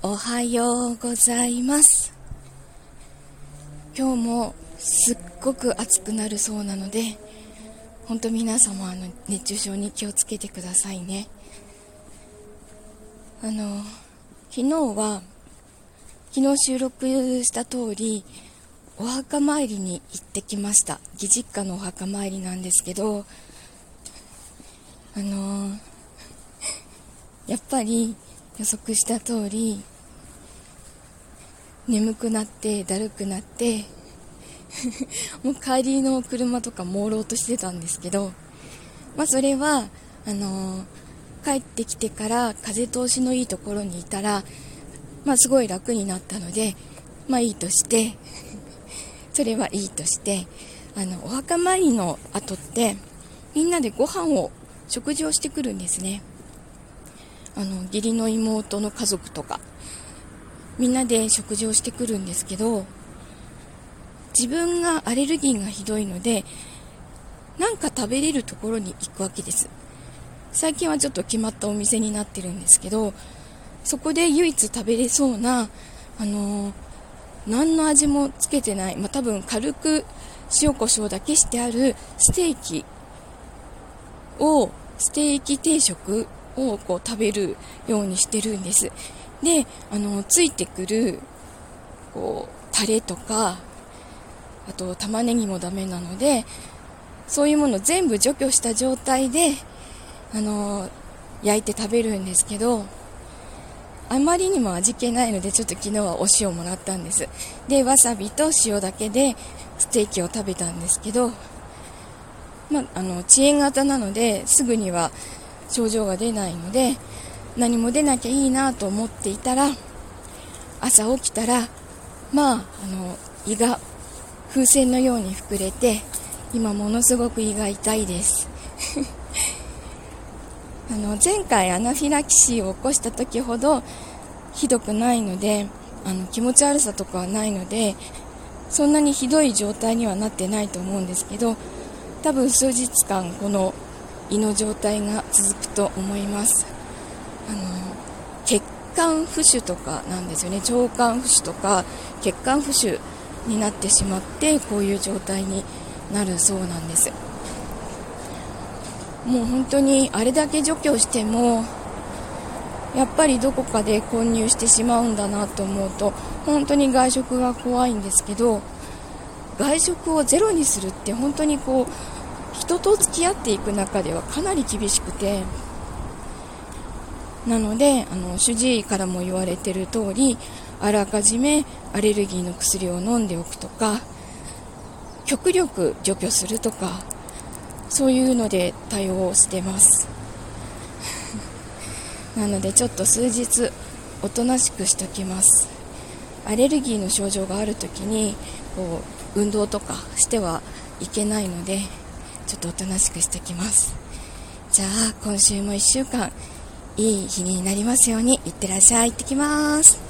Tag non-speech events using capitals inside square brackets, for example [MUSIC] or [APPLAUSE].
おはようございます。今日もすっごく暑くなるそうなので本当皆様あの熱中症に気をつけてくださいね。あの昨日は昨日収録した通りお墓参りに行ってきました。義実家のお墓参りなんですけどあのやっぱり予測した通り眠くなってだるくなって [LAUGHS] もう帰りの車とか朦朧としてたんですけど、まあ、それはあのー、帰ってきてから風通しのいいところにいたら、まあ、すごい楽になったので、まあ、いいとして [LAUGHS] それはいいとしてあのお墓参りの後ってみんなでご飯を食事をしてくるんですね。あの義理の妹の家族とかみんなで食事をしてくるんですけど自分がアレルギーがひどいのでなんか食べれるところに行くわけです。最近はちょっと決まったお店になってるんですけどそこで唯一食べれそうなあのー、何の味もつけてない、まあ、多分軽く塩コショウだけしてあるステーキをステーキ定食をこう食べるようにしてるんです。で、あの、ついてくる、こう、タレとか、あと玉ねぎもダメなので、そういうもの全部除去した状態で、あの、焼いて食べるんですけど、あまりにも味気ないので、ちょっと昨日はお塩もらったんです。で、わさびと塩だけでステーキを食べたんですけど、まあ、の、遅延型なので、すぐには症状が出ないので何も出なきゃいいなと思っていたら朝起きたらまああの胃が風船のように膨れて今ものすごく胃が痛いです。[LAUGHS] あの前回アナフィラキシーを起こした時ほどひどくないのであの気持ち悪さとかはないのでそんなにひどい状態にはなってないと思うんですけど多分数日間この胃の状態が続くと思います。あの血管浮腫とかなんですよね。腸管浮腫とか血管浮腫になってしまってこういう状態になるそうなんです。もう本当にあれだけ除去してもやっぱりどこかで混入してしまうんだなと思うと本当に外食が怖いんですけど外食をゼロにするって本当にこう人と付き合っていく中ではかなり厳しくてなのであの主治医からも言われてる通りあらかじめアレルギーの薬を飲んでおくとか極力除去するとかそういうので対応をしてます。[LAUGHS] なのでちょっと数日おとなしくしておきます。アレルギーの症状がある時にこう運動とかしてはいけないのでちょっとおとなしくしてきます。じゃあ今週も1週間いい日になりますようにいってらっしゃい。行ってきます。